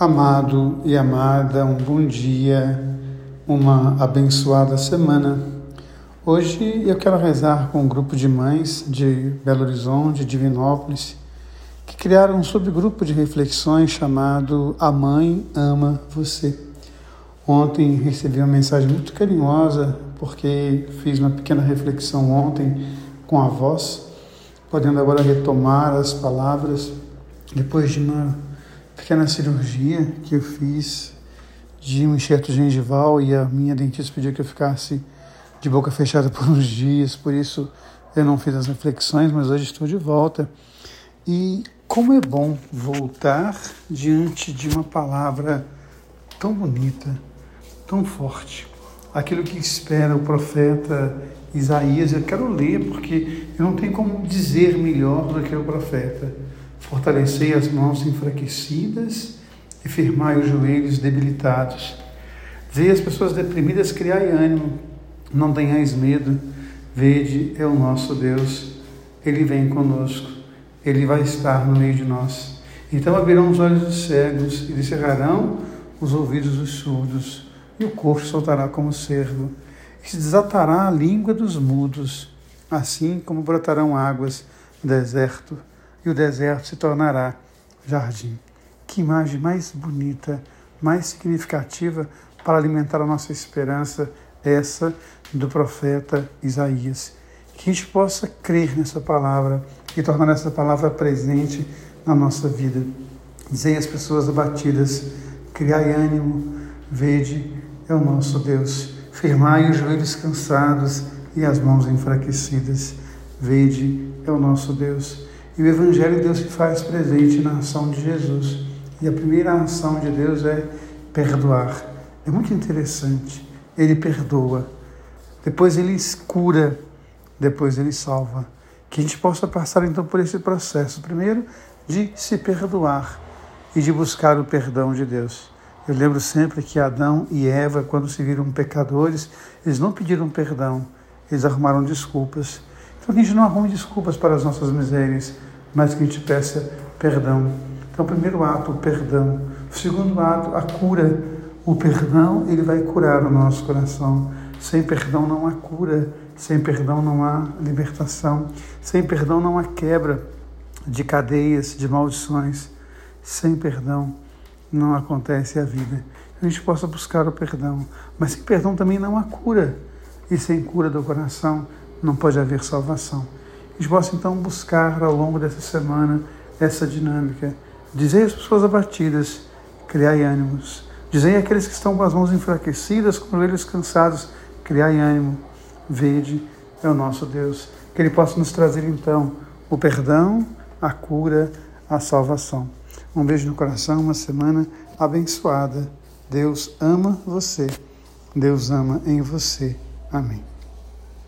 Amado e amada, um bom dia, uma abençoada semana. Hoje eu quero rezar com um grupo de mães de Belo Horizonte, Divinópolis, que criaram um subgrupo de reflexões chamado A Mãe Ama Você. Ontem recebi uma mensagem muito carinhosa, porque fiz uma pequena reflexão ontem com a voz, podendo agora retomar as palavras depois de uma pequena cirurgia que eu fiz de um enxerto gengival e a minha dentista pediu que eu ficasse de boca fechada por uns dias, por isso eu não fiz as reflexões, mas hoje estou de volta. E como é bom voltar diante de uma palavra tão bonita, tão forte. Aquilo que espera o profeta Isaías, eu quero ler porque eu não tenho como dizer melhor do que o profeta. Fortalecei as mãos enfraquecidas e firmai os joelhos debilitados. Dizei as pessoas deprimidas, criai ânimo, não tenhais medo. Vede, é o nosso Deus, Ele vem conosco, Ele vai estar no meio de nós. Então abrirão os olhos dos cegos e descerrarão os ouvidos dos surdos, e o corpo soltará como cervo, e se desatará a língua dos mudos, assim como brotarão águas no deserto e o deserto se tornará jardim. Que imagem mais bonita, mais significativa para alimentar a nossa esperança, essa do profeta Isaías. Que a gente possa crer nessa palavra e tornar essa palavra presente na nossa vida. Dizem as pessoas abatidas: criai ânimo, vede, é o nosso Deus. Firmai os joelhos cansados e as mãos enfraquecidas. Vede, é o nosso Deus. E o Evangelho Deus se faz presente na ação de Jesus. E a primeira ação de Deus é perdoar. É muito interessante. Ele perdoa. Depois ele cura. Depois ele salva. Que a gente possa passar então por esse processo. Primeiro, de se perdoar e de buscar o perdão de Deus. Eu lembro sempre que Adão e Eva, quando se viram pecadores, eles não pediram perdão, eles arrumaram desculpas. Então que a gente não arrume desculpas para as nossas misérias, mas que a gente peça perdão. Então, o primeiro ato, o perdão. O segundo ato, a cura. O perdão, ele vai curar o nosso coração. Sem perdão não há cura, sem perdão não há libertação, sem perdão não há quebra de cadeias, de maldições. Sem perdão não acontece a vida. A gente possa buscar o perdão, mas sem perdão também não há cura. E sem cura do coração não pode haver salvação. A gente possa então buscar ao longo dessa semana essa dinâmica. Dizei às pessoas abatidas, criai ânimos. Dizei àqueles que estão com as mãos enfraquecidas, com eles cansados, criai ânimo. Vede, é o nosso Deus. Que Ele possa nos trazer então o perdão, a cura, a salvação. Um beijo no coração, uma semana abençoada. Deus ama você. Deus ama em você. Amém.